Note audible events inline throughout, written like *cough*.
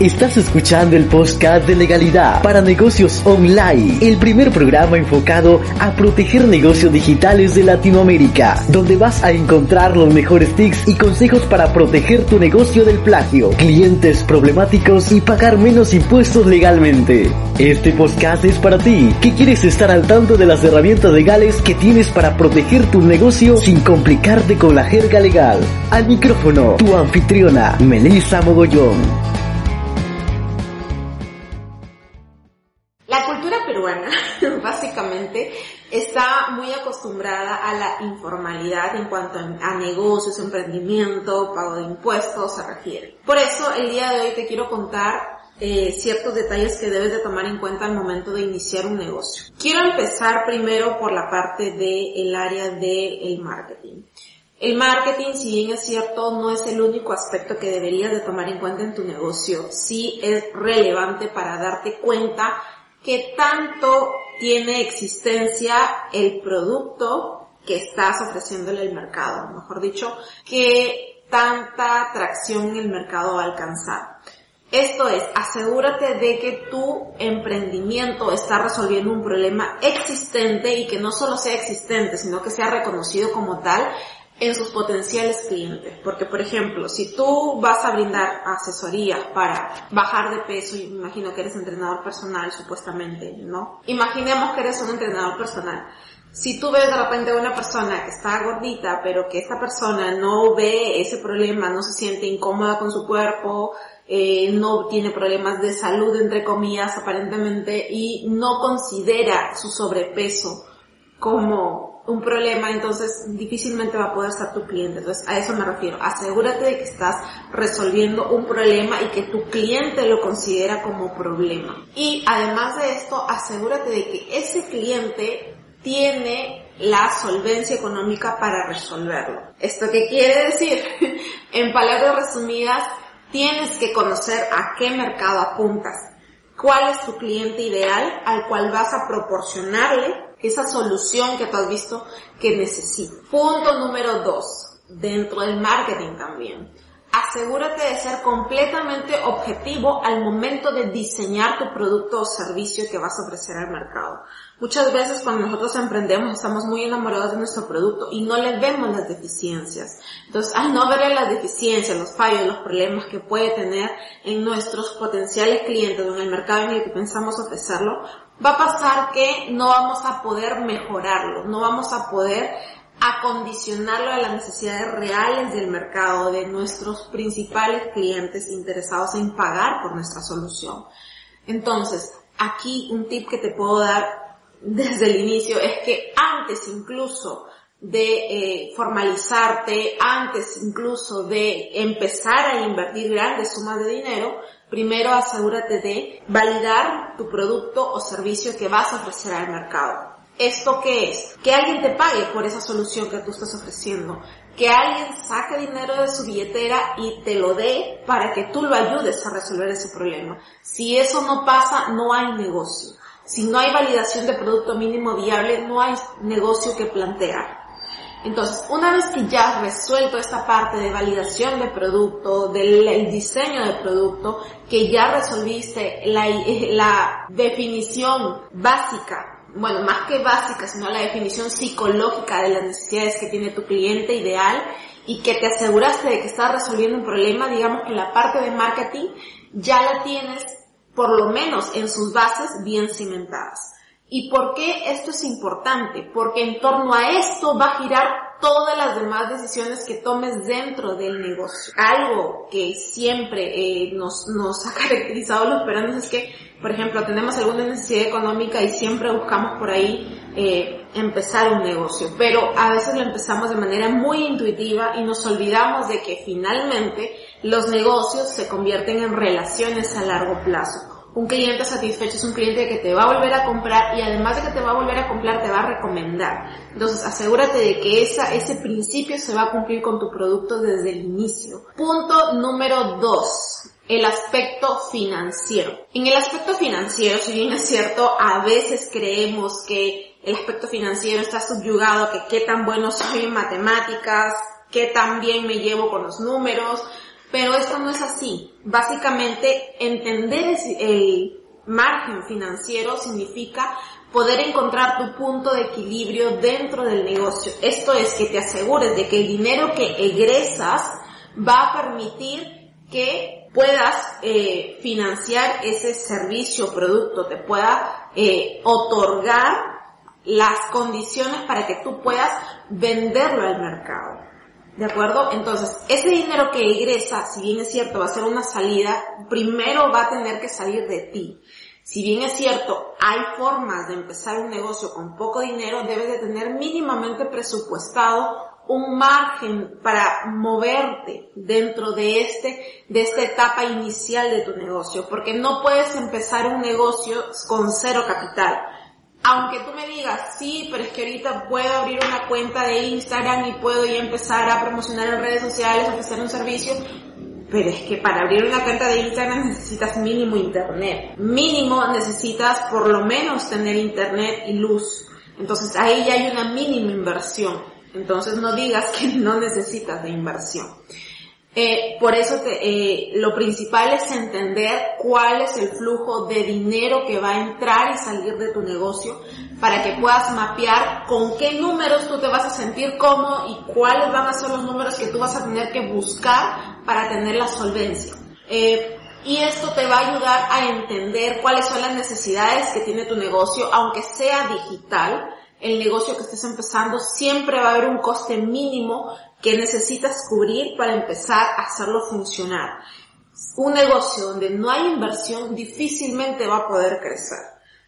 Estás escuchando el podcast de legalidad para negocios online, el primer programa enfocado a proteger negocios digitales de Latinoamérica, donde vas a encontrar los mejores tips y consejos para proteger tu negocio del plagio, clientes problemáticos y pagar menos impuestos legalmente. Este podcast es para ti, que quieres estar al tanto de las herramientas legales que tienes para proteger tu negocio sin complicarte con la jerga legal. Al micrófono, tu anfitriona, Melissa Mogollón. Está muy acostumbrada a la informalidad en cuanto a negocios, emprendimiento, pago de impuestos se refiere. Por eso el día de hoy te quiero contar eh, ciertos detalles que debes de tomar en cuenta al momento de iniciar un negocio. Quiero empezar primero por la parte del área del marketing. El marketing, si bien es cierto, no es el único aspecto que deberías de tomar en cuenta en tu negocio. Sí es relevante para darte cuenta qué tanto tiene existencia el producto que estás ofreciéndole al mercado, mejor dicho, qué tanta atracción el mercado va a. Esto es, asegúrate de que tu emprendimiento está resolviendo un problema existente y que no solo sea existente, sino que sea reconocido como tal en sus potenciales clientes. Porque, por ejemplo, si tú vas a brindar asesoría para bajar de peso, imagino que eres entrenador personal, supuestamente, ¿no? Imaginemos que eres un entrenador personal. Si tú ves de repente a una persona que está gordita, pero que esta persona no ve ese problema, no se siente incómoda con su cuerpo, eh, no tiene problemas de salud, entre comillas, aparentemente, y no considera su sobrepeso como un problema, entonces difícilmente va a poder ser tu cliente. Entonces, a eso me refiero. Asegúrate de que estás resolviendo un problema y que tu cliente lo considera como problema. Y además de esto, asegúrate de que ese cliente tiene la solvencia económica para resolverlo. ¿Esto qué quiere decir? *laughs* en palabras resumidas, tienes que conocer a qué mercado apuntas, cuál es tu cliente ideal al cual vas a proporcionarle esa solución que tú has visto que necesita. Punto número dos, dentro del marketing también. Asegúrate de ser completamente objetivo al momento de diseñar tu producto o servicio que vas a ofrecer al mercado. Muchas veces cuando nosotros emprendemos estamos muy enamorados de nuestro producto y no le vemos las deficiencias. Entonces, al no verle las deficiencias, los fallos, los problemas que puede tener en nuestros potenciales clientes o en el mercado en el que pensamos ofrecerlo, va a pasar que no vamos a poder mejorarlo, no vamos a poder acondicionarlo a las necesidades reales del mercado, de nuestros principales clientes interesados en pagar por nuestra solución. Entonces, aquí un tip que te puedo dar desde el inicio es que antes incluso de eh, formalizarte, antes incluso de empezar a invertir grandes sumas de dinero, primero asegúrate de validar tu producto o servicio que vas a ofrecer al mercado. ¿Esto qué es? Que alguien te pague por esa solución que tú estás ofreciendo. Que alguien saque dinero de su billetera y te lo dé para que tú lo ayudes a resolver ese problema. Si eso no pasa, no hay negocio. Si no hay validación de producto mínimo viable, no hay negocio que plantear. Entonces, una vez que ya has resuelto esta parte de validación de producto, del diseño del producto, que ya resolviste la, *laughs* la definición básica, bueno, más que básica, sino la definición psicológica de las necesidades que tiene tu cliente ideal y que te aseguraste de que estás resolviendo un problema, digamos que la parte de marketing ya la tienes por lo menos en sus bases bien cimentadas. ¿Y por qué esto es importante? Porque en torno a esto va a girar todas las demás decisiones que tomes dentro del negocio. Algo que siempre eh, nos, nos ha *laughs* caracterizado los peruanos es que, por ejemplo, tenemos alguna necesidad económica y siempre buscamos por ahí eh, empezar un negocio, pero a veces lo empezamos de manera muy intuitiva y nos olvidamos de que finalmente los negocios se convierten en relaciones a largo plazo. Un cliente satisfecho es un cliente que te va a volver a comprar y además de que te va a volver a comprar, te va a recomendar. Entonces asegúrate de que ese principio se va a cumplir con tu producto desde el inicio. Punto número dos el aspecto financiero. En el aspecto financiero, si bien es cierto, a veces creemos que el aspecto financiero está subyugado que qué tan bueno soy en matemáticas, qué tan bien me llevo con los números, pero esto no es así. Básicamente, entender el margen financiero significa poder encontrar tu punto de equilibrio dentro del negocio. Esto es que te asegures de que el dinero que egresas va a permitir que puedas eh, financiar ese servicio o producto, te pueda eh, otorgar las condiciones para que tú puedas venderlo al mercado. ¿De acuerdo? Entonces, ese dinero que ingresa, si bien es cierto, va a ser una salida, primero va a tener que salir de ti. Si bien es cierto, hay formas de empezar un negocio con poco dinero, debes de tener mínimamente presupuestado un margen para moverte dentro de este, de esta etapa inicial de tu negocio, porque no puedes empezar un negocio con cero capital. Aunque tú me digas, sí, pero es que ahorita puedo abrir una cuenta de Instagram y puedo ya empezar a promocionar en redes sociales, ofrecer un servicio, pero es que para abrir una cuenta de Instagram necesitas mínimo internet. Mínimo necesitas por lo menos tener internet y luz. Entonces ahí ya hay una mínima inversión. Entonces no digas que no necesitas de inversión. Eh, por eso eh, lo principal es entender cuál es el flujo de dinero que va a entrar y salir de tu negocio para que puedas mapear con qué números tú te vas a sentir cómodo y cuáles van a ser los números que tú vas a tener que buscar para tener la solvencia. Eh, y esto te va a ayudar a entender cuáles son las necesidades que tiene tu negocio, aunque sea digital, el negocio que estés empezando, siempre va a haber un coste mínimo que necesitas cubrir para empezar a hacerlo funcionar. Un negocio donde no hay inversión difícilmente va a poder crecer.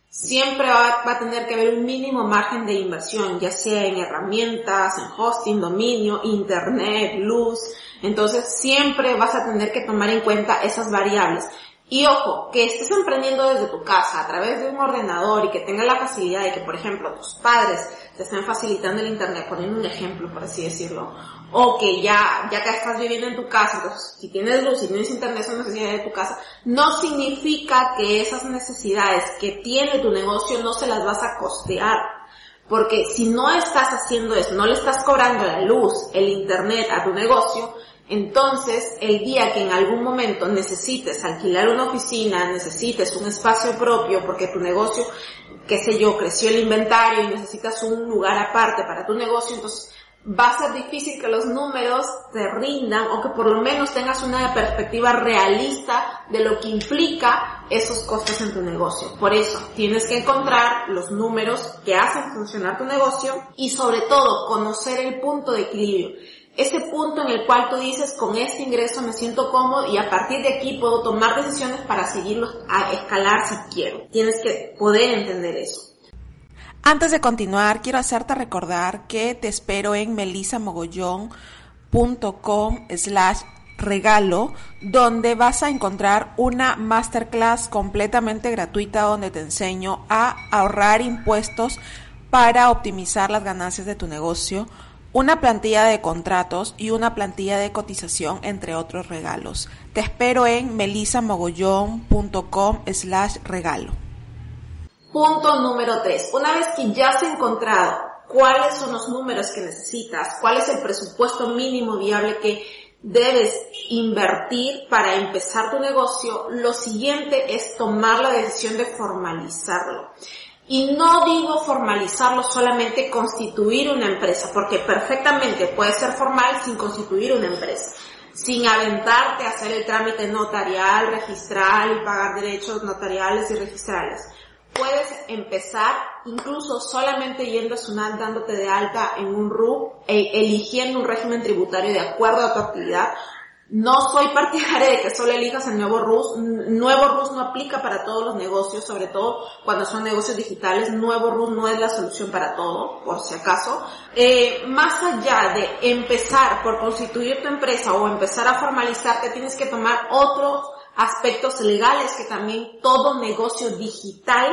Siempre va, a tener que haber un mínimo margen de inversión, ya sea en herramientas, en hosting, dominio, internet, luz. Entonces siempre vas a tener que tomar en cuenta esas variables. Y ojo, que estés emprendiendo desde tu casa a través de un ordenador y que tengas la facilidad de que, por ejemplo, tus padres te estén facilitando el internet, poniendo un ejemplo, por así decirlo, o que ya, ya que estás viviendo en tu casa, entonces, si tienes luz, si tienes internet, son necesidades de tu casa, no significa que esas necesidades que tiene tu negocio no se las vas a costear. Porque si no estás haciendo eso, no le estás cobrando la luz, el internet a tu negocio, entonces, el día que en algún momento necesites alquilar una oficina, necesites un espacio propio porque tu negocio, qué sé yo, creció el inventario y necesitas un lugar aparte para tu negocio, entonces va a ser difícil que los números te rindan o que por lo menos tengas una perspectiva realista de lo que implica esos costos en tu negocio. Por eso tienes que encontrar los números que hacen funcionar tu negocio y sobre todo conocer el punto de equilibrio ese punto en el cual tú dices, con este ingreso me siento cómodo y a partir de aquí puedo tomar decisiones para seguirlo a escalar si quiero. Tienes que poder entender eso. Antes de continuar, quiero hacerte recordar que te espero en melisamogollón.com slash regalo, donde vas a encontrar una masterclass completamente gratuita donde te enseño a ahorrar impuestos para optimizar las ganancias de tu negocio una plantilla de contratos y una plantilla de cotización, entre otros regalos. Te espero en melisamogollón.com slash regalo. Punto número 3. Una vez que ya has encontrado cuáles son los números que necesitas, cuál es el presupuesto mínimo viable que debes invertir para empezar tu negocio, lo siguiente es tomar la decisión de formalizarlo. Y no digo formalizarlo solamente constituir una empresa, porque perfectamente puede ser formal sin constituir una empresa, sin aventarte a hacer el trámite notarial, registral y pagar derechos notariales y registrales. Puedes empezar incluso solamente yendo a SUNAT dándote de alta en un RU, e eligiendo un régimen tributario de acuerdo a tu actividad, No soy partidaria de que solo elijas el nuevo RUS. Nuevo RUS no aplica para todos los negocios, sobre todo cuando son negocios digitales. Nuevo RUS no es la solución para todo, por si acaso. Eh, más allá de empezar por constituir tu empresa o empezar a formalizarte, tienes que tomar otros aspectos legales que también todo negocio digital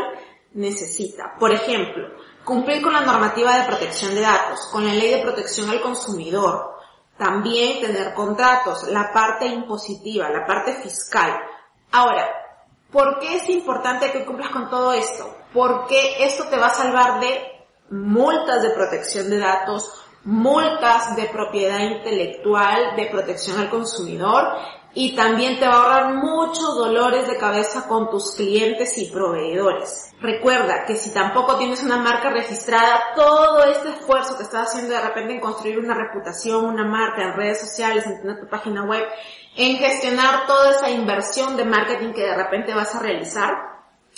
necesita. Por ejemplo, cumplir con la normativa de protección de datos, con la ley de protección al consumidor, también tener contratos, la parte impositiva, la parte fiscal. Ahora, ¿por qué es importante que cumplas con todo esto? Porque esto te va a salvar de multas de protección de datos, multas de propiedad intelectual, de protección al consumidor y también te va a ahorrar muchos dolores de cabeza con tus clientes y proveedores. Recuerda que si tampoco tienes una marca registrada, todo este esfuerzo que estás haciendo de repente en construir una reputación, una marca en redes sociales, en tener tu página web, en gestionar toda esa inversión de marketing que de repente vas a realizar,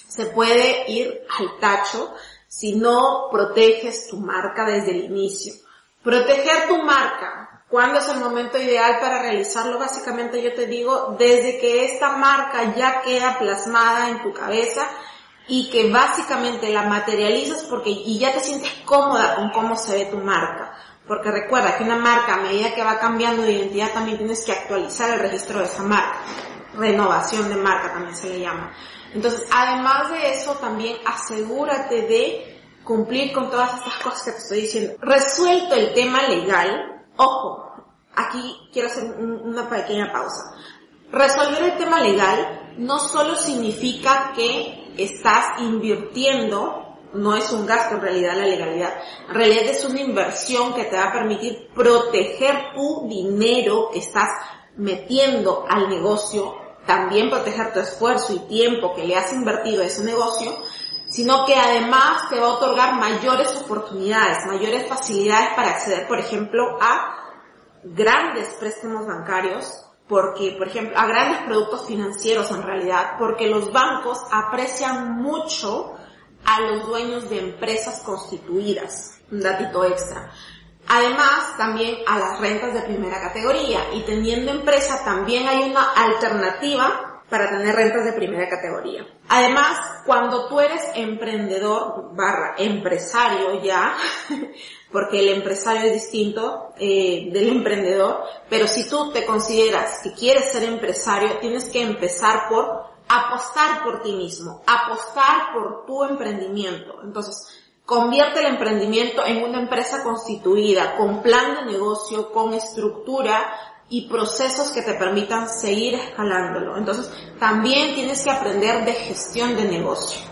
se puede ir al tacho si no proteges tu marca desde el inicio. Proteger tu marca ¿Cuándo es el momento ideal para realizarlo? Básicamente yo te digo, desde que esta marca ya queda plasmada en tu cabeza y que básicamente la materializas porque y ya te sientes cómoda con cómo se ve tu marca. Porque recuerda que una marca a medida que va cambiando de identidad también tienes que actualizar el registro de esa marca. Renovación de marca también se le llama. Entonces, además de eso, también asegúrate de cumplir con todas estas cosas que te estoy diciendo. Resuelto el tema legal, Ojo, aquí quiero hacer una pequeña pausa. Resolver el tema legal no solo significa que estás invirtiendo, no es un gasto en realidad la legalidad, en realidad es una inversión que te va a permitir proteger tu dinero que estás metiendo al negocio, también proteger tu esfuerzo y tiempo que le has invertido a ese negocio, sino que además te va a otorgar mayores oportunidades, mayores facilidades para acceder, por ejemplo, a grandes préstamos bancarios, porque, por ejemplo, a grandes productos financieros en realidad, porque los bancos aprecian mucho a los dueños de empresas constituidas. Un datito extra. Además, también a las rentas de primera categoría. Y teniendo empresa, también hay una alternativa para tener rentas de primera categoría. Además, cuando tú eres emprendedor barra empresario ya, *laughs* porque el empresario es distinto eh, del emprendedor, pero si tú te consideras que quieres ser empresario, tienes que empezar por apostar por ti mismo, apostar por tu emprendimiento. Entonces, convierte el emprendimiento en una empresa constituida, con plan de negocio, con estructura, y procesos que te permitan seguir escalándolo. Entonces, también tienes que aprender de gestión de negocio.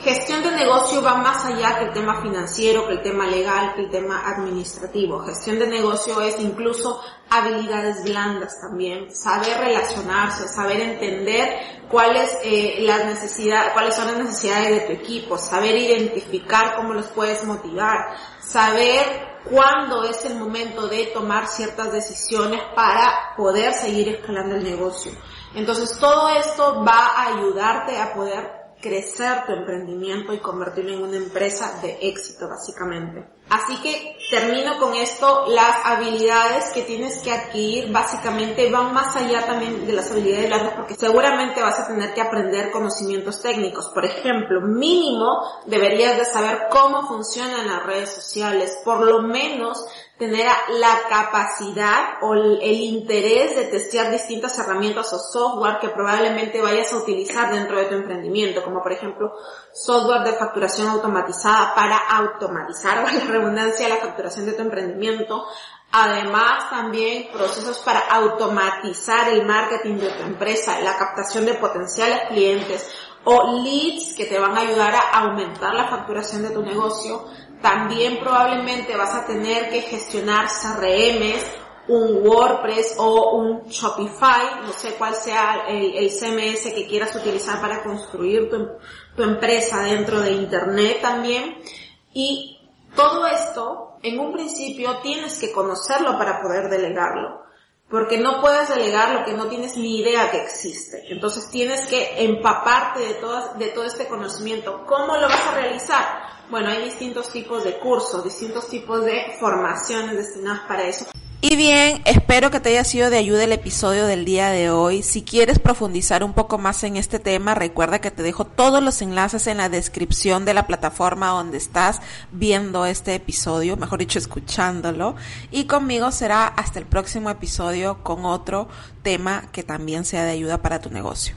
Gestión de negocio va más allá que el tema financiero, que el tema legal, que el tema administrativo. Gestión de negocio es incluso habilidades blandas también, saber relacionarse, saber entender cuáles eh, las necesidades, cuáles son las necesidades de tu equipo, saber identificar cómo los puedes motivar, saber cuándo es el momento de tomar ciertas decisiones para poder seguir escalando el negocio. Entonces todo esto va a ayudarte a poder crecer tu emprendimiento y convertirlo en una empresa de éxito básicamente. Así que termino con esto, las habilidades que tienes que adquirir básicamente van más allá también de las habilidades blandas porque seguramente vas a tener que aprender conocimientos técnicos. Por ejemplo, mínimo deberías de saber cómo funcionan las redes sociales, por lo menos tener la capacidad o el interés de testear distintas herramientas o software que probablemente vayas a utilizar dentro de tu emprendimiento, como por ejemplo software de facturación automatizada para automatizar, *laughs* la redundancia, la facturación de tu emprendimiento. Además también procesos para automatizar el marketing de tu empresa, la captación de potenciales clientes o leads que te van a ayudar a aumentar la facturación de tu negocio también probablemente vas a tener que gestionar CRMs, un WordPress o un Shopify, no sé cuál sea el, CMS que quieras utilizar para construir tu, tu empresa dentro de Internet también. Y todo esto, en un principio, tienes que conocerlo para poder delegarlo. Porque no puedes delegar lo que no tienes ni idea que existe. Entonces tienes que empaparte de todo, de todo este conocimiento. ¿Cómo lo vas a realizar? Bueno, hay distintos tipos de cursos, distintos tipos de formaciones destinadas para eso. Y bien, espero que te haya sido de ayuda el episodio del día de hoy. Si quieres profundizar un poco más en este tema, recuerda que te dejo todos los enlaces en la descripción de la plataforma donde estás viendo este episodio, mejor dicho, escuchándolo. Y conmigo será hasta el próximo episodio con otro tema que también sea de ayuda para tu negocio.